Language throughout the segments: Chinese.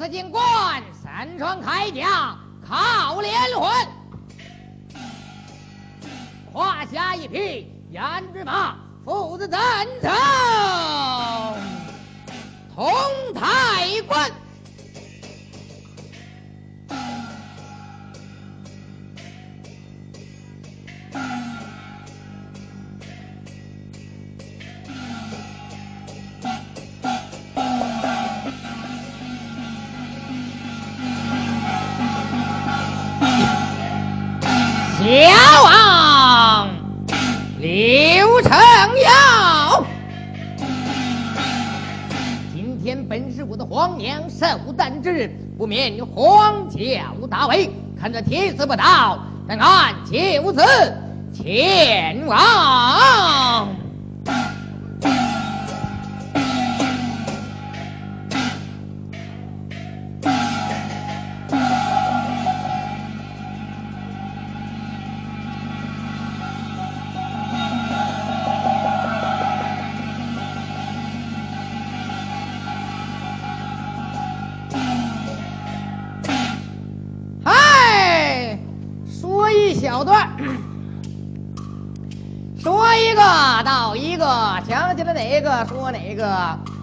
紫金冠，三穿铠甲靠连环，胯下一匹胭脂马，父子怎成同太官。娘寿诞之，不免荒郊大位，看这天色不到，但俺就此前往。哪个说哪个，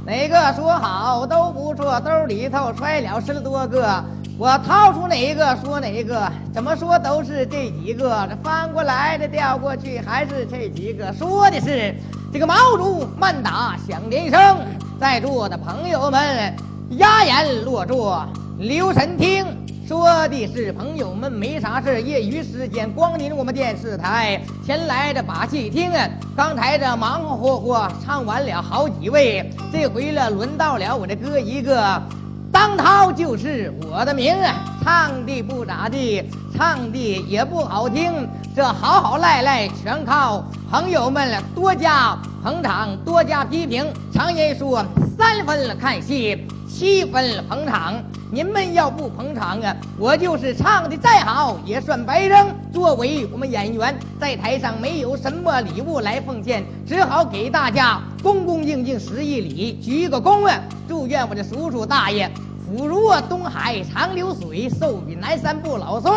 哪个说好都不错，兜里头揣了十多个，我掏出哪个说哪个，怎么说都是这几个，这翻过来的调过去还是这几个，说的是这个毛竹慢打响连声，在座的朋友们压言落座，留神听。说的是朋友们没啥事，业余时间光临我们电视台前来的把戏听啊。刚才这忙忙活活唱完了好几位，这回了轮到了我这哥一个，当涛就是我的名啊。唱的不咋地，唱的也不好听，这好好赖赖全靠朋友们了多加捧场，多加批评。常言说三分看戏。七分捧场，您们要不捧场啊，我就是唱的再好也算白扔。作为我们演员，在台上没有什么礼物来奉献，只好给大家恭恭敬敬十一礼，鞠个躬啊！祝愿我的叔叔大爷。福如东海长流水，寿比南山不老松。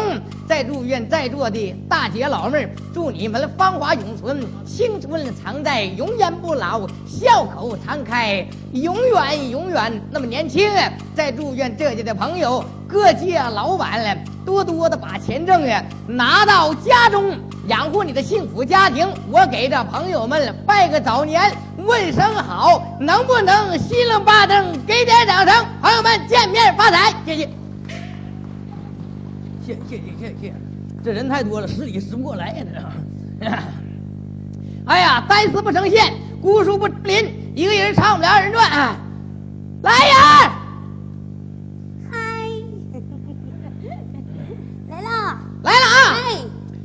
再祝愿在座的大姐老妹儿，祝你们芳华永存，青春常在，永远不老，笑口常开，永远永远那么年轻。再祝愿这家的朋友，各界老板多多的把钱挣啊，拿到家中养活你的幸福家庭。我给这朋友们拜个早年。问声好，能不能稀楞巴登，给点掌声？朋友们，见面发财，谢谢。谢谢谢谢谢，这人太多了，十里十不过来呀！这哎呀，单丝不成线，孤树不林，一个人唱不了二人转。来人！嗨，来了，来了啊！哎，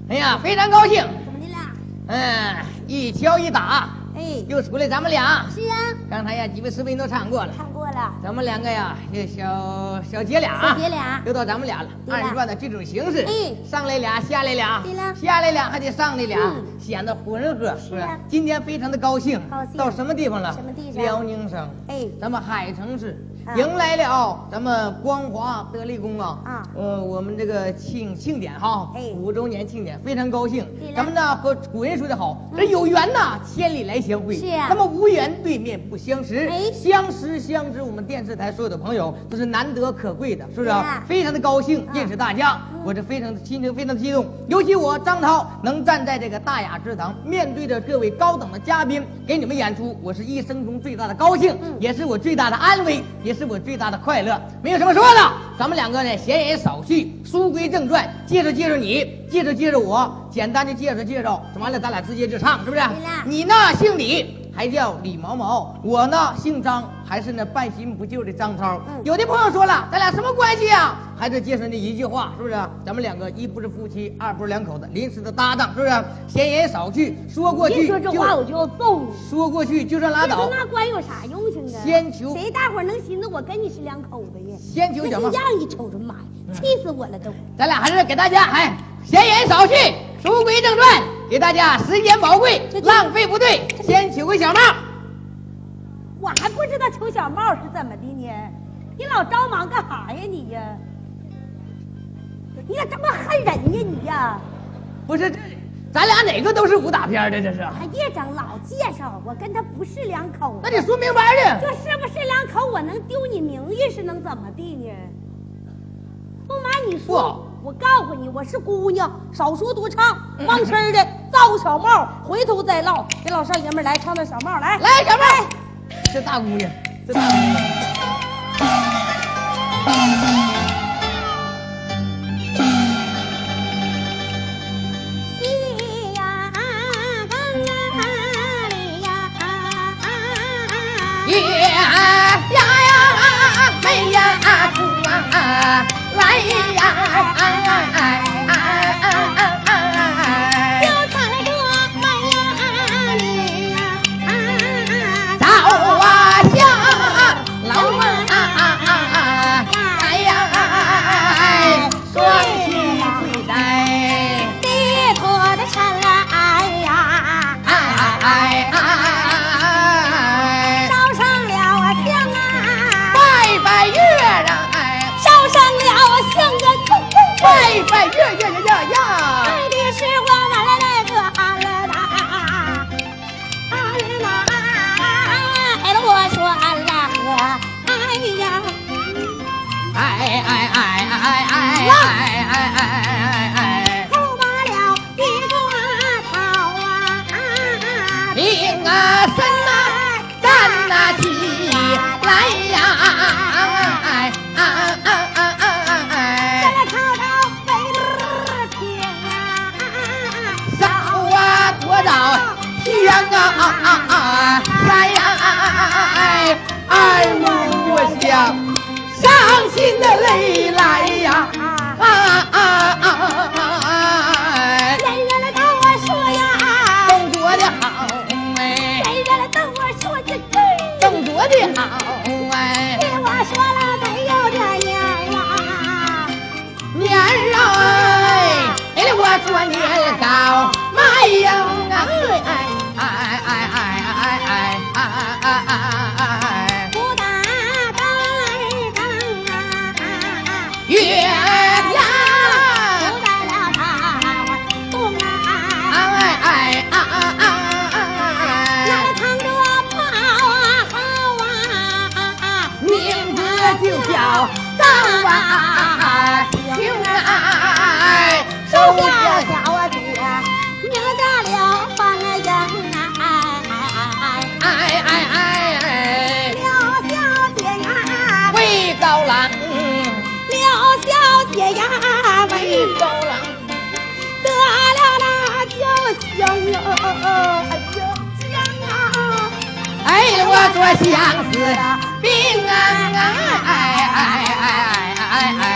哎呀，非常高兴。怎么的啦？嗯，一敲一打，哎，又出来咱们俩。是啊，刚才呀，几位士兵都唱过了。了，咱们两个呀，这小小姐俩啊，小姐俩。又到咱们俩了。对了。二人转的这种形式，哎。上来俩，下来俩，对了。下来俩还得上来俩，嗯。显得浑和。是啊。今天非常的高兴，高兴。到什么地方了？什么地方？辽宁省，哎。咱们海城市啊。迎来了咱们光华德力宫啊，啊。呃，我们这个庆庆典哈，哎。五周年庆典，非常高兴。对。了。咱们呢和古人说的好，这有缘呐，千里来相会。是啊。那么无缘对面不相识，哎。相识相知，我们电视台所有的朋友都是难得可贵的，是不是啊？非常的高兴嗯认识大家，我这非常的心情非常的激动。尤其我张涛能站在这个大雅之堂，面对着各位高等的嘉宾给你们演出，我是一生中最大的高兴，嗯也是我最大的安慰，也是我最大的快乐。没有什么说的，咱们两个呢闲言少叙，书归正传，介绍介绍你，介绍介绍我，简单的介绍介绍，完了咱俩直接就唱，是不是？你呢姓李。还叫李毛毛。我呢姓张，还是那半新不旧的张涛。嗯有的朋友说了，咱俩什么关系啊？还是介绍那一句话，是不是？咱们两个一不是夫妻，二不是两口子，临时的搭档，是不是？闲言少叙，说过去别说这话我就要揍你。说过去就算拉倒。那关有啥用性啊？先求谁大伙儿能寻思我跟你是两口子呀？先求小梦那这样一瞅着，妈呀，气死我了都！咱俩还是给大家哎，闲言少叙，书归正传，给大家时间宝贵浪费不对，先取个小帽。我还不知道求小帽是怎么的呢？你老着忙干啥呀你呀？你咋这么恨人呀你呀？不是这，咱俩哪个都是武打片的？这是？还别整老介绍，我跟他不是两口子。那你说明白的。这是不是两口？我能丢你名誉是能怎么的呢？不瞒你说，我告诉你，我是姑娘，少说多唱，忘吃的造小帽，回头再唠。给老少爷们来唱段小帽，来来，小妹，这大姑娘，这大姑娘。咿呀刚啊哩呀，耶呀呀，美呀出啊，哎呀哎哎哎哎的好哎。听我说了没有这年儿啦，年儿哎，哎，我说年高卖呀，哎哎哎哎呦姜啊哎我多想死啊病啊哎哎哎哎哎哎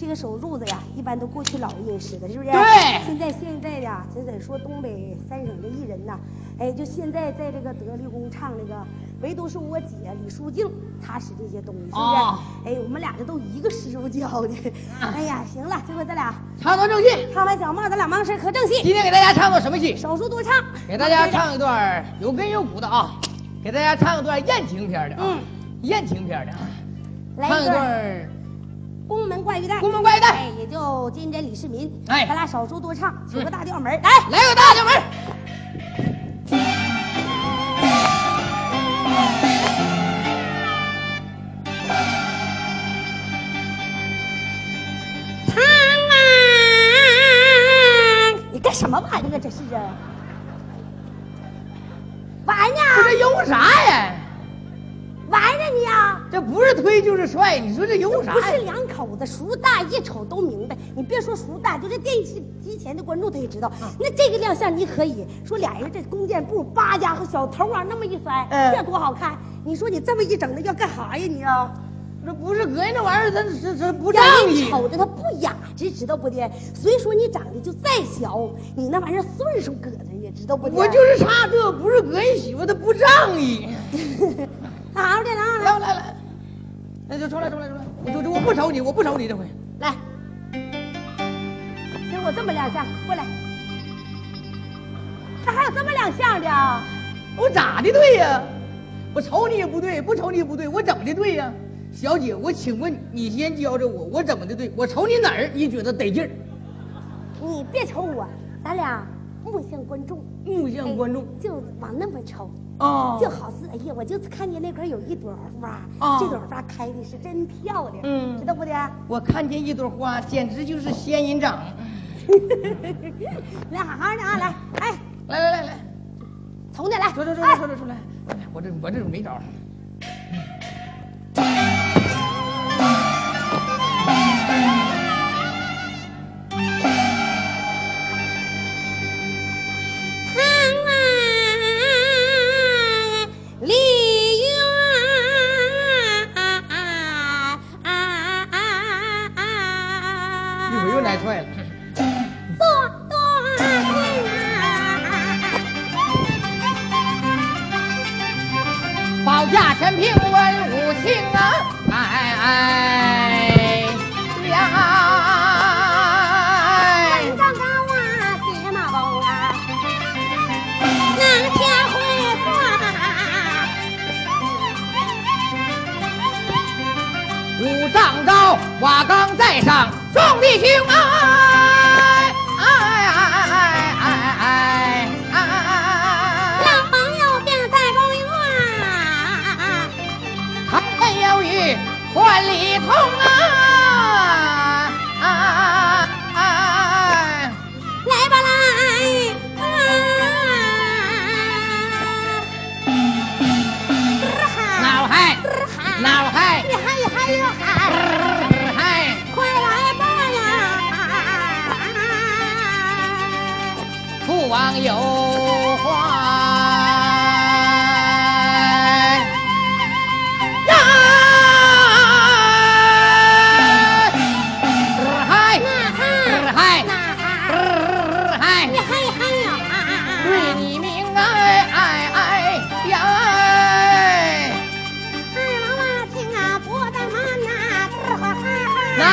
这个手褥子呀，一般都过去老人使的，是不是？对现在现在呀，咱得说东北三省的艺人呐，哎，就现在在这个德利宫唱那个，唯独是我姐李淑静，她使这些东西，是不是？哦哎，我们俩这都一个师傅教的。哎呀，行了，这回咱俩唱段正戏，唱完小帽，咱俩忙事可正戏，今天给大家唱段什么戏？手术多唱，给大家唱一段有根有骨的啊，给大家唱一段艳情片的啊，嗯艳情片的啊，来一段。段宫门怪玉带，宫门怪玉带哎，也就金针李世民，哎咱俩少说多唱，取个嗯大调门儿，来，来个大调门儿。唱啊！你干什么玩意儿啊？这是啊？玩这呢？这有啥呀？这不是推就是踹，你说这有啥不是？两口子，熟大一瞅都明白。你别说熟大，就这电视机前的观众他也知道。嗯那这个亮相你可以说俩人这弓箭步，八家伙小头啊那么一摔，嗯这多好看！你说你这么一整的要干啥呀你啊？这不是膈应这玩意儿，咱这这不仗义。瞅着他不雅致，知道不的？虽说你长得就再小，你那玩意儿岁数搁着呢，知道不的？我就是差这，不是膈应媳妇，他不仗义。好的，来来来来，那就出来出来出来，我就我不瞅你，我不瞅你这回。来，给我这么两下，过来。这还有这么两下的啊？我咋的对呀？我瞅你也不对，不瞅你也不对，我怎么的对呀？小姐，我请问你先教着我，我怎么的对？我瞅你哪儿你觉得得劲儿？你别瞅我，咱俩目向观众，目向观众哎就往那么瞅。啊就好似哎呀，我就看见那块有一朵花，哦这朵花开的是真漂亮，嗯知道不的？我看见一朵花，简直就是仙人掌。来，好好的啊，来，哎，来来来来，从这来，出出出来出出出来！哎我这我这没招儿。保驾全凭文武情啊！哎哎呀！晚上高啊，骑马蹦啊，能天会算。五丈高，瓦岗在上，众弟兄哎 Oh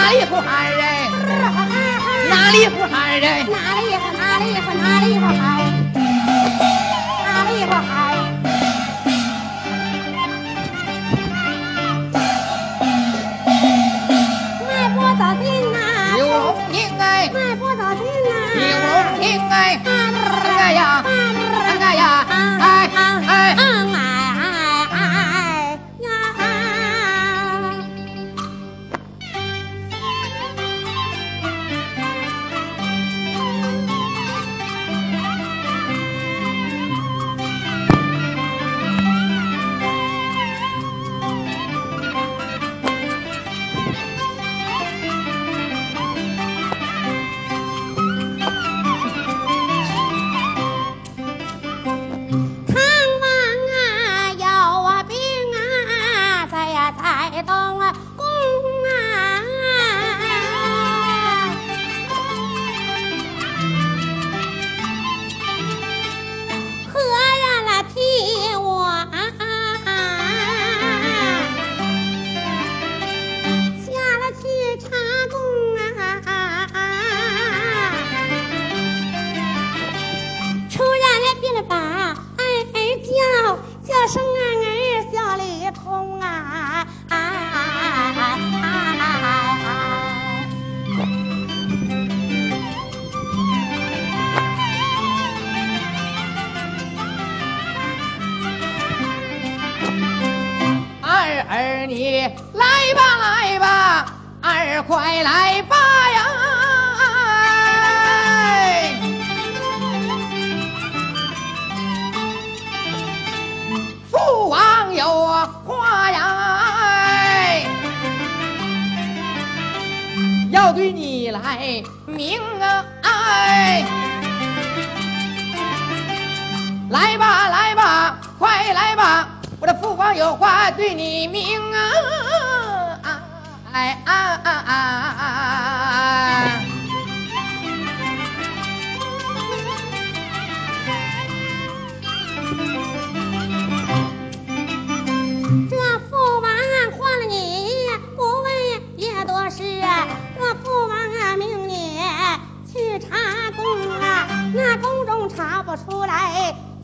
哪里不喊人？哪里不喊人？哪里不哪里不哪里不喊？哪里不喊？卖不走进呐！有红听哎！卖不走进呐！有红听哎！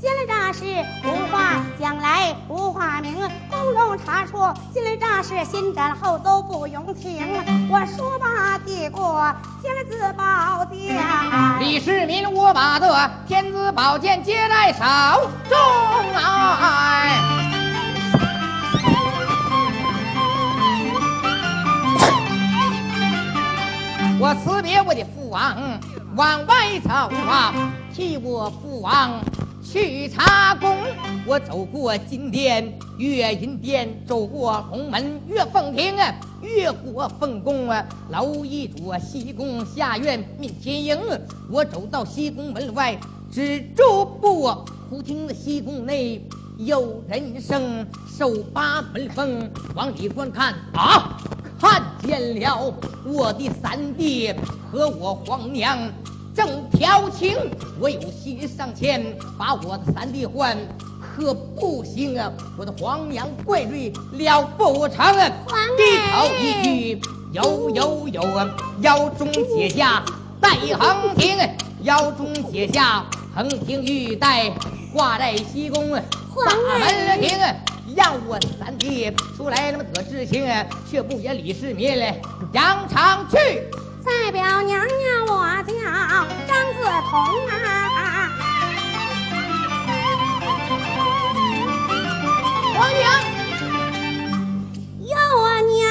来。金诈是无话讲来无话明，宫中查出金诈是先斩后奏不用情。我说罢递过天子宝剑，李世民，我把这天子宝剑接在手中啊！我辞别我的父王，往外走啊，替我父王去查宫。我走过金殿、月银殿，走过红门、月凤亭啊，越过凤宫啊，楼一座西宫下院命天营。我走到西宫门外，止住步，忽听那西宫内有人声，手把门缝往里观看啊。看见了我的三弟和我皇娘正调情，我有心上前把我的三弟换，可不行啊！我的黄娘怪罪了不成啊！低头一句有有有啊，腰中解下带横亭，腰中解下横亭玉带挂在西宫啊大门庭。让我三弟出来那么得知情，却不言李世民嘞，扬长去。代表娘娘，我叫张子彤啊。王娘，有我娘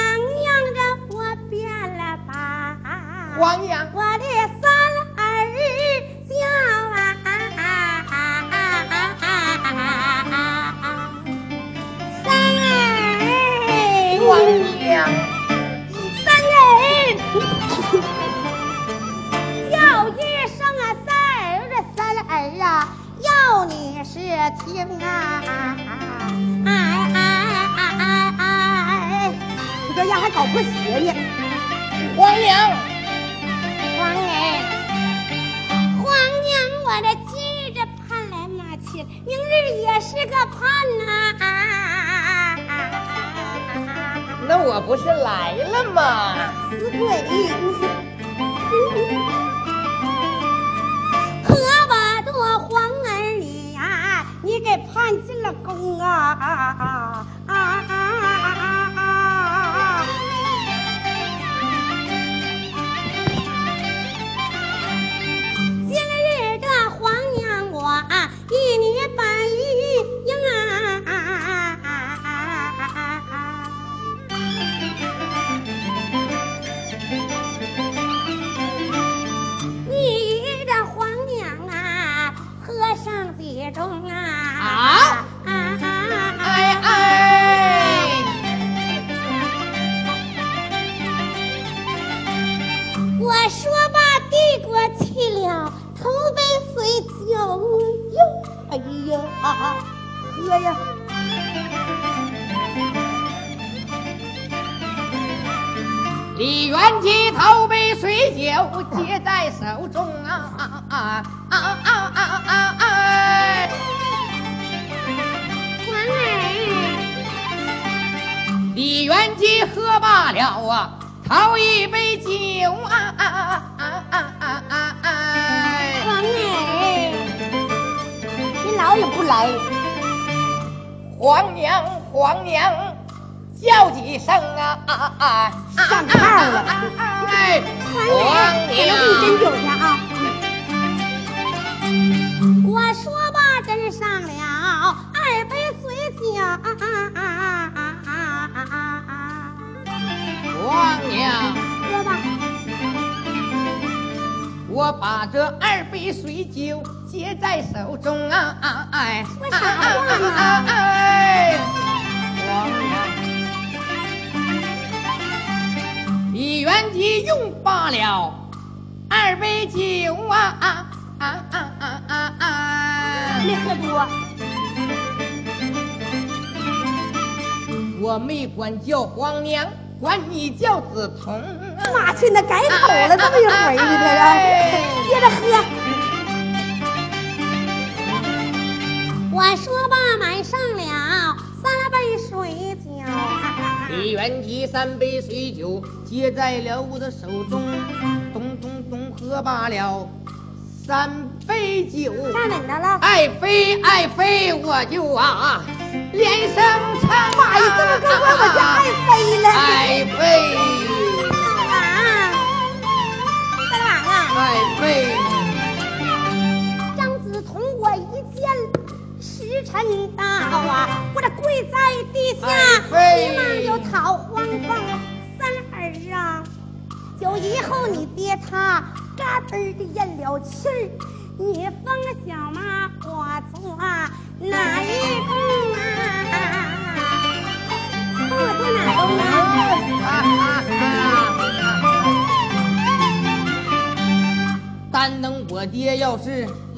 娘的我变了吧？王娘，我的是听啊，哎哎哎哎哎，你这样还搞破鞋呢。皇娘，皇儿，皇娘，我这今日这盼来马去，明日也是个盼呐、那我不是来了吗？死鬼！皇娘，皇娘，叫几声啊啊啊！上套了哎，皇儿，皇我能给你斟娘，酒去啊！我说吧，斟上了二杯水酒。皇娘，喝吧。我把这二杯水酒接在手中啊，哎，说啥话啊？哎，皇娘，一元吉用罢了二杯酒啊啊啊啊啊啊啊！没喝多，我没管叫皇娘，管你叫梓潼。妈去，那改口了这么一会儿呢，这哎个，接着喝。我说罢，买上了三杯水酒，李元吉三杯水酒接在了我的手中，咚咚咚喝罢了三杯酒。站稳当了。爱妃爱妃，我就啊连声唱。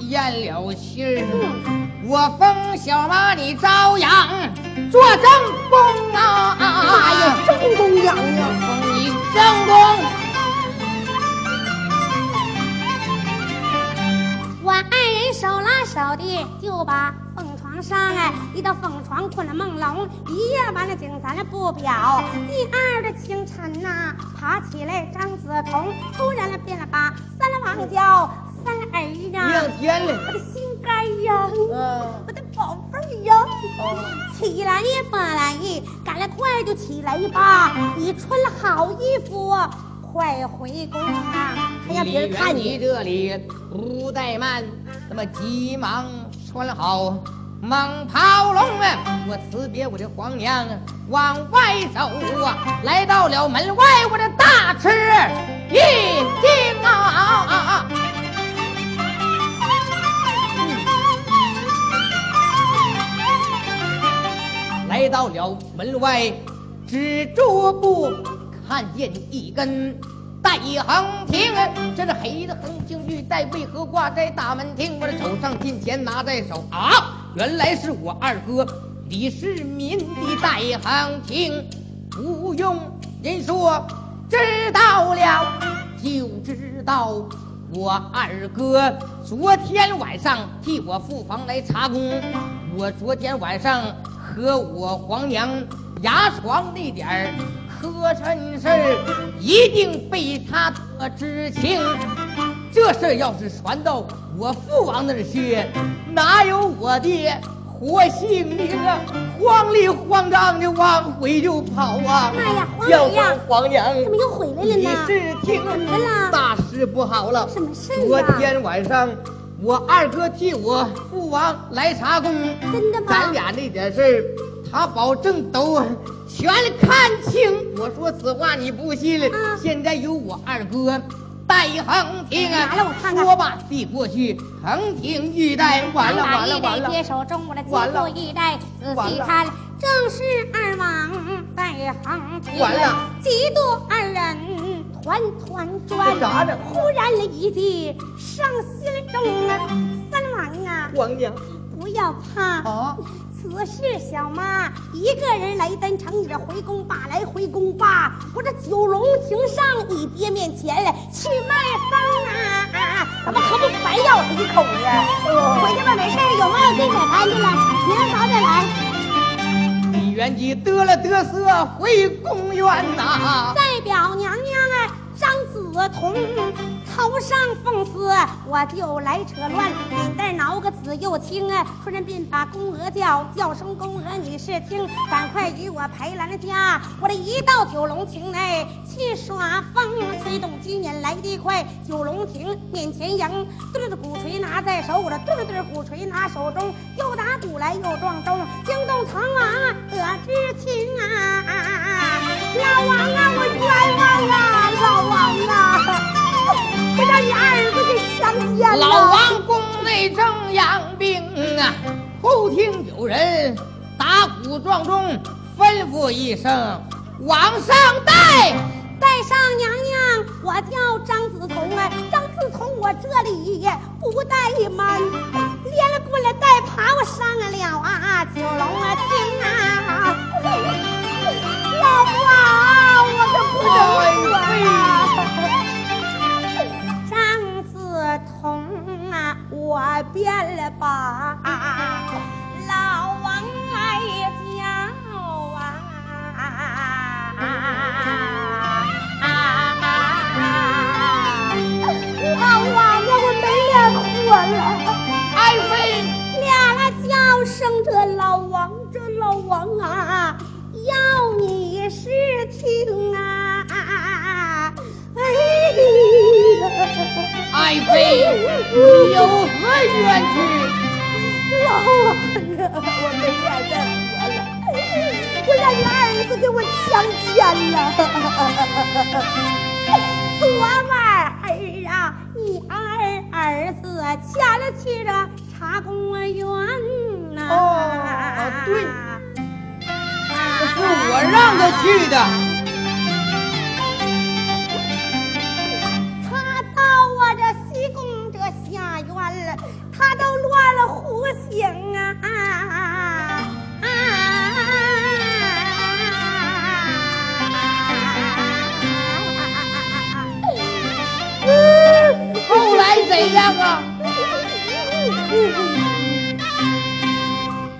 咽了气儿，我封小妈你朝阳做正宫啊！妈呀，正宫娘娘！封你正宫。我二人手拉手的就把凤床上哎，一到凤床困了梦龙，一夜完了景咱不表。第二的清晨呐、爬起来张子彤突然了变了把三王叫亮，天了，我的心肝呀，我的宝贝儿呀，起来吧来，赶来快就起来吧，你穿了好衣服。快回宫啊！还让别人看你。这里不怠慢，那么急忙穿好蟒袍龙啊！我辞别我的皇娘，往外走啊，来到了门外，我的大吃一惊啊！来到了门外，只住步，看见一根带横亭，这是黑的横亭，玉带为何挂在大门厅？我的手上金钱拿在手啊，原来是我二哥李世民的带横亭，不用人说，知道了就知道。我二哥昨天晚上替我父房来查工，我昨天晚上和我皇娘牙床那点儿磕碜事儿，一定被他得知情。这事儿要是传到我父王那儿去，哪有我爹活性命啊？慌里慌张的往回就跑啊！妈呀皇要娘呀皇娘，怎么又回来了呢你？是听怎么了大事不好了！什么事啊昨天晚上，我二哥替我父王来查工，真的吗咱俩那点事儿，他保证都全看清。我说此话你不信现在有我二哥。带横亭啊！拿来我看看说吧，递过去，横听玉带，完了完了完了！接手中我的完了金布一带，仔细看，正是二王带横亭。完了，几度二人团团转？忽然了一地上心中啊！三王啊，王娘不要怕。啊！此事小妈一个人来登城，你这回宫吧，来回宫吧。我这九龙亭上你爹面前去卖风啊！怎么可不白咬他一口啊？回去吧，没事儿有帽子可看见了，明儿早点来。李元吉得了得瑟回宫院呐、代表娘娘哎，张子彤头上凤丝，我就来扯乱，脸蛋挠个紫又青哎，突然便把宫娥叫，叫声宫娥你是听，赶快与我陪来了家，我这一到九龙亭内去耍风，催动金眼来得快，九龙亭面前迎，对着鼓槌拿在手，我这对对鼓槌拿手中，又打鼓来又撞钟，惊动唐王得知情啊！老王啊，我冤枉啊！老王啊，我让你儿子给强奸了。老王宫内正养病啊，忽听有人打鼓撞钟，吩咐一声往上带。带上娘娘，我叫张子彤啊，张子彤我这里不带门，连过来带爬我上了啊九龙啊厅啊，老王我可不能说啊，我变了吧，老王来叫啊。老王啊，我没脸活了！爱妃，俩了叫声这老王，这老王啊，要你是听啊！哎，爱妃，你有何冤屈？老王啊，我没脸再活了！我让你儿子给我强奸了！昨晚儿啊，你二儿子前了去了茶公园呐。哦对是我让他去的。这西宫这下院了，他都乱了胡行啊！后来怎样啊？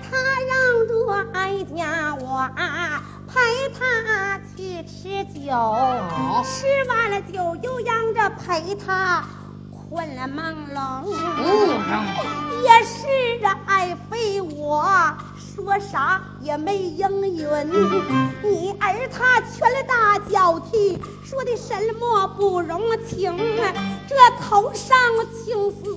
他让着哀家我啊陪他去吃酒，吃完了酒又让着陪他困了朦胧。也是这，爱妃我说啥也没应允。你儿他拳了大脚踢，说的什么不容情？这头上青丝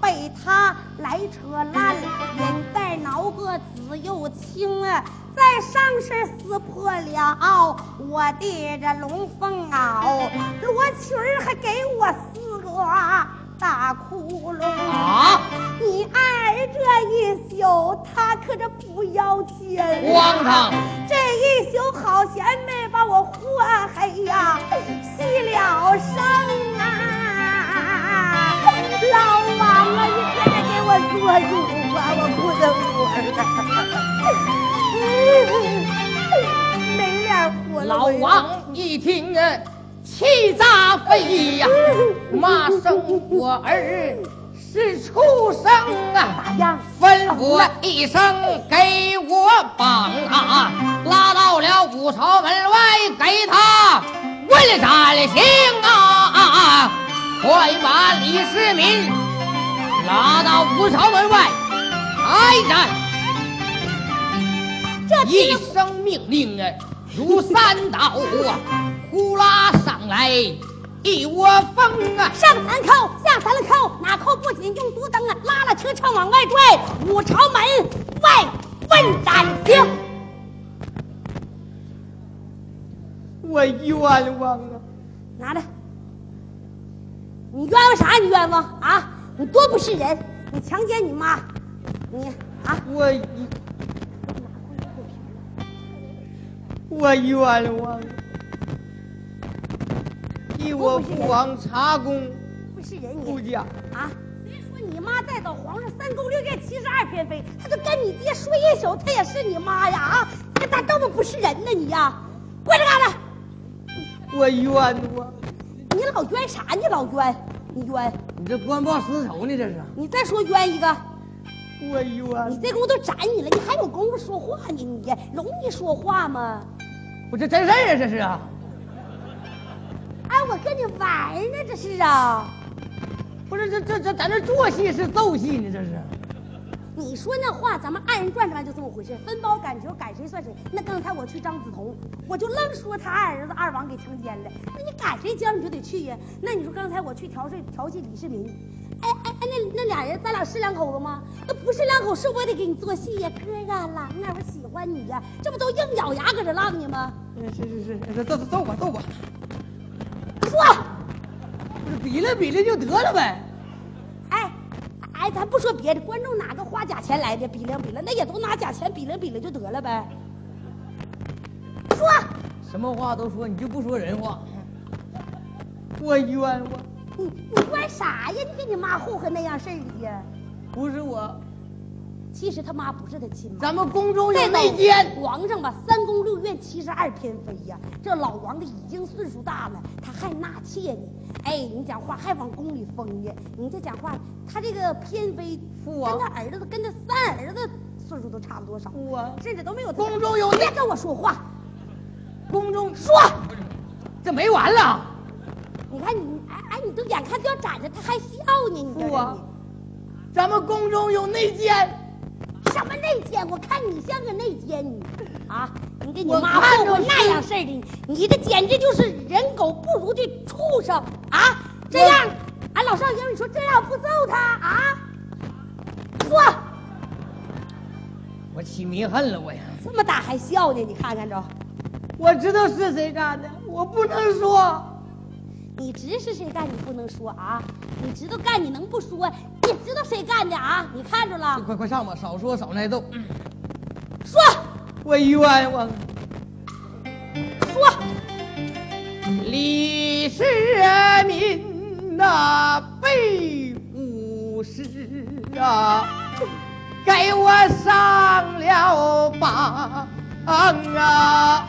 被他来扯烂，眼袋挠个紫又青啊！在上身撕破了我的这龙凤袄，罗裙儿还给我撕个大窟窿啊！你二这一宿他可这不要钱，荒唐！这一宿好险没把我祸害呀，牺了生啊！老王啊，你快点给我做主啊，我不能活了，没脸活了。老王一听啊，气炸肺呀，骂声我儿是畜生啊！咋样？吩咐一声给我绑啊，拉到了五朝门外，给他问斩刑啊！快把李世民拉到五朝门外开斩！这一声命令啊，如山倒啊，呼啦上来一窝蜂啊！上三口，下三口，哪口不紧用毒灯啊！拉了车窗往外拽，五朝门外问斩刑。我冤枉啊！拿着，你冤枉啥？你冤枉啊！你多不是人！你强奸你妈，你啊！我一我冤枉啊！替我父王查公不是人不你假，啊！虽说你妈再到皇上三宫六院七十二偏妃，她就跟你爹睡一宿，她也是你妈呀啊！你咋这么不是人呢你呀？过来干了！我冤我！你老冤啥？你老冤？你冤？你这官报私仇呢？这是你再说冤一个！我冤你！这功夫都斩你了，你还有功夫说话呢？你容易说话吗？我这真事儿啊！这是啊！哎，我跟你玩呢，这是啊！不是这这这咱这做戏是奏戏呢？这是你说那话，咱们二人转转就这么回事，分包赶球，赶谁算谁。那刚才我去张梓潼，我就愣说他二儿子二王给强奸了，那你赶谁家你就得去呀。那你说刚才我去调戏调戏李世民，哎哎哎，那那俩人咱俩是两口子吗？那不是两口，是我得给你做戏呀，哥啊，郎啊，我喜欢你呀，这不都硬咬牙搁这浪呢吗？嗯是是是，揍揍揍吧不是！比了比了就得了呗。哎，哎，咱不说别的，观众哪个花假钱来的？比量比量，那也都拿假钱比量比了就得了呗。说，什么话都说，你就不说人话。我冤枉，你你怪啥呀？你给你妈糊合那样事儿的呀？不是我，其实他妈不是他亲妈。咱们宫中有内奸。皇上吧，三宫六院七十二偏妃呀，这老王的已经岁数大了，他还纳妾呢。哎，你讲话还往宫里封呢。你这讲话，他这个偏妃父王跟他儿子跟他三儿子岁数都差不多少，父王甚至都没有宫中有别跟我说话，宫中说。这没完了。你看你，哎哎，你都眼看就要斩了，他还笑呢。你这父王，咱们宫中有内奸。内奸？我看你像个内奸，你啊，你给你妈混混看着那样式儿的，你这简直就是人狗不如的畜生啊！这样，俺老少爷你说这样不揍他啊？说我起迷恨了，我呀。这么大还笑呢？你看看着，我知道是谁干的，我不能说。你知是谁干，你不能说啊！你知道干，你能不说？你知道谁干的啊？你看着了？快快上吧，少说少挨揍。说我冤枉。说，李世民呐，被无事啊，给我上了榜啊！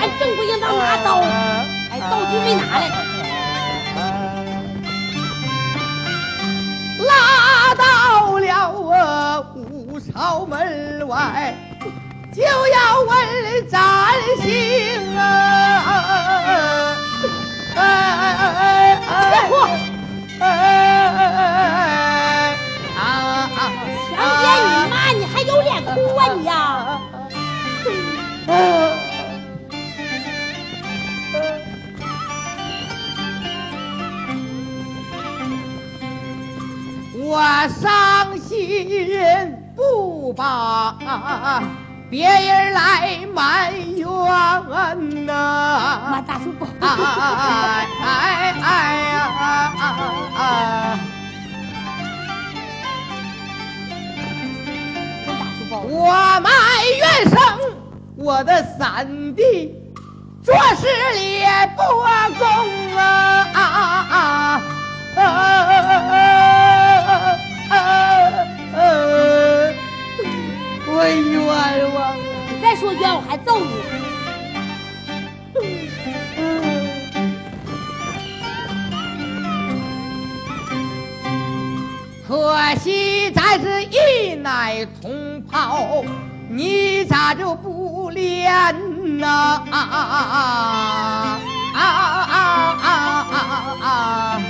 俺正规应当拿刀，哎，道具没拿来。拉到了我五朝门外，就要问斩刑啊！哎哎哎别哭哎啊！强奸你妈，你还有脸哭啊你呀、我伤心不把别人来埋怨呐、妈大叔不好。哎哎哎呀！真大叔不好。我埋怨声，我的三弟做事理不公啊啊啊啊啊！我冤枉啊！你再说冤，我还揍你。可惜咱是一奶同胞，你咋就不练呐？啊啊啊啊啊啊啊啊！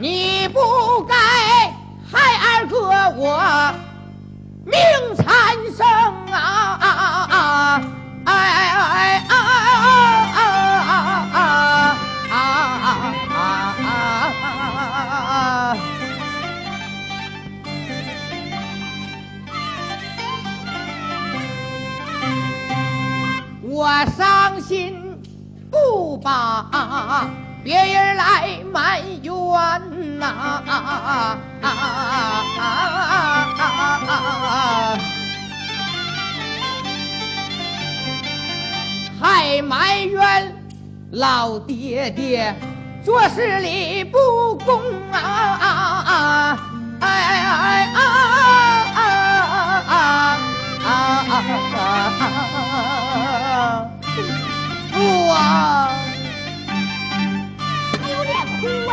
你不该害二哥，我命残生啊！哎哎哎！我伤心不啊。别人来埋怨呐、还埋怨老爹爹做事理不公啊！哎哎哎啊啊啊啊啊！父啊！还有脸哭啊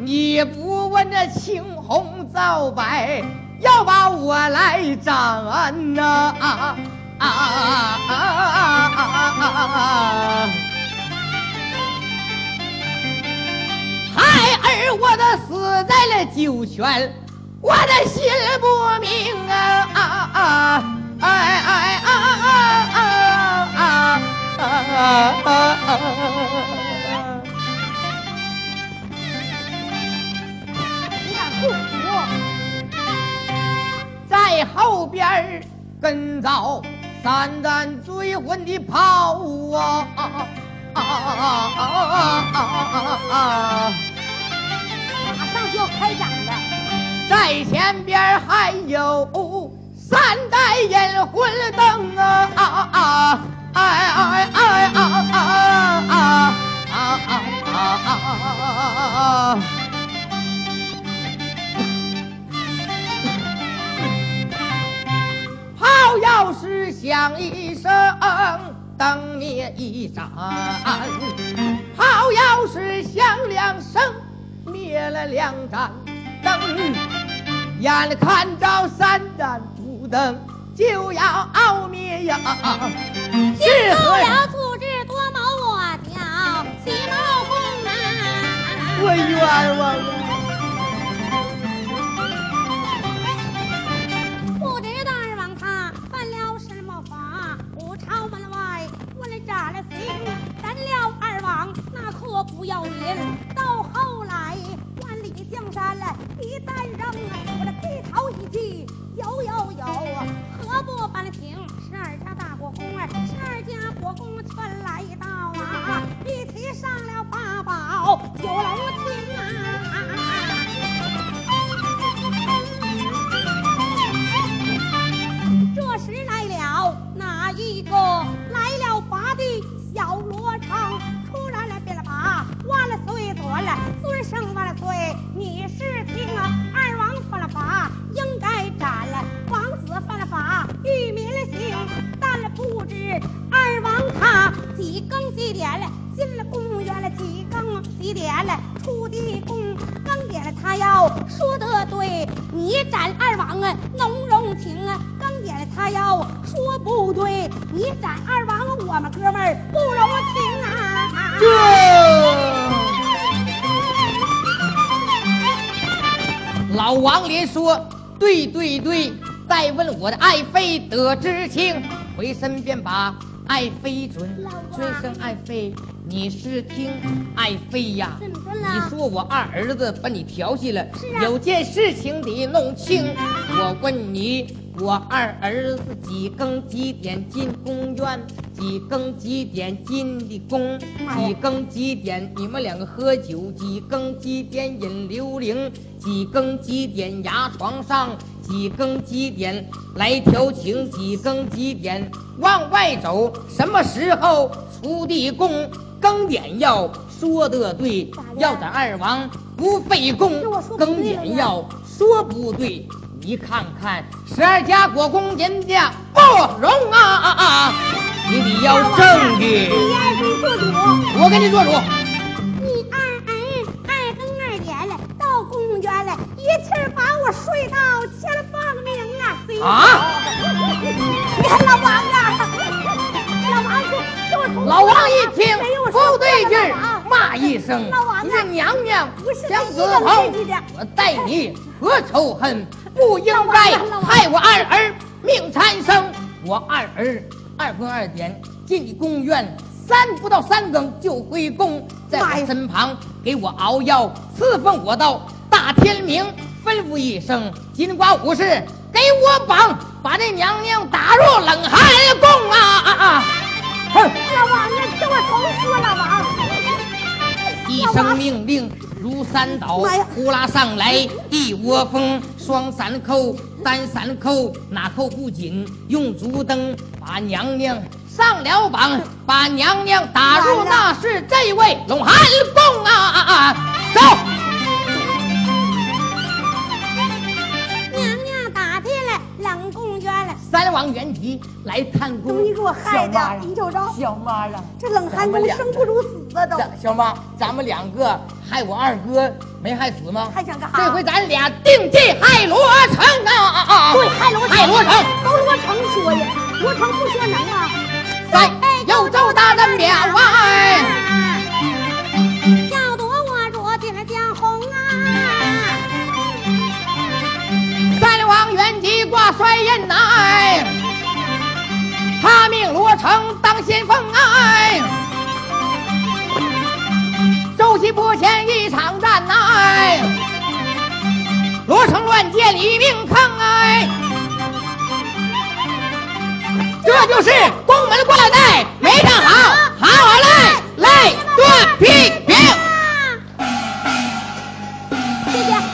你呀、你不问这青红皂白，要把我来斩呐！啊啊啊啊啊！孩儿我的死在了九泉，我的心不明啊啊啊！哎哎啊啊啊啊啊啊！在后边跟着三盏追魂的炮啊！啊啊啊！马上就要开战了，在前边还有三代引魂灯啊！啊啊！哎哎哎啊啊啊啊啊！炮响一声。灯灭一盏，炮要是响两声，灭了两盏灯。眼看着三盏烛灯就要灭呀，是何了粗枝多谋我挑细毛公啊，我冤枉我！不要脸！到后来万里江山一旦扔，我这低头一记，有有有，何不搬请十二家大国公十二家国公全来到啊！一起上了八宝九楼厅王连说：“对对对！”再问我的爱妃得知情，回身便把爱妃准，尊声爱妃，你是听爱妃呀？你说我二儿子把你调戏了，有件事情得弄清。我问你。我二儿子几更几点进宫院？几更几点进的宫？几更几点你们两个喝酒？几更几点饮刘伶？几更几点牙床上？几更几点来调情？几更几点往外走？什么时候出的宫？更点要说得对，要咱二王不费功。更点要说不对。你看看十二家国公人家不容啊啊啊！你得要证据。你二分做主，我给你做主。你二儿二更二点了，到公园了，一气把我睡到前放命啊！啊！你看老王啊，老王就老王一听不对劲，骂一声：“你这娘娘想死后，我待你何仇恨？”不应该害我二儿命残生。我二儿二更二点进的宫院，三不到三更就归宫，在我身旁给我熬药，侍奉我到大天明。吩咐一声，金瓜武士给我绑，把这娘娘打入冷寒宫啊啊啊！哼！老王，你替我重说，老王，一声命令。如山倒，呼啦上来一窝蜂，双三扣，单三扣，哪扣不紧？用竹灯把娘娘上了榜，把娘娘打入那是这位龙汉宫啊啊啊！走。三王原籍来探宫，你给我害的，你瞅瞅，小妈啊，这冷寒宫生不如死啊！都，小妈，咱们两个害我二哥没害死吗？还想干啥？这回咱俩定计害罗成啊啊啊！对，害罗成，害罗成，都罗成说呀，罗成不说能啊，在幽州大人庙外，挂衰印来，他命罗成当先锋哎，周西坡前一场战难，罗成乱箭一命坑哎，这就是宫门挂带没站好，好好嘞，来断批评，谢谢。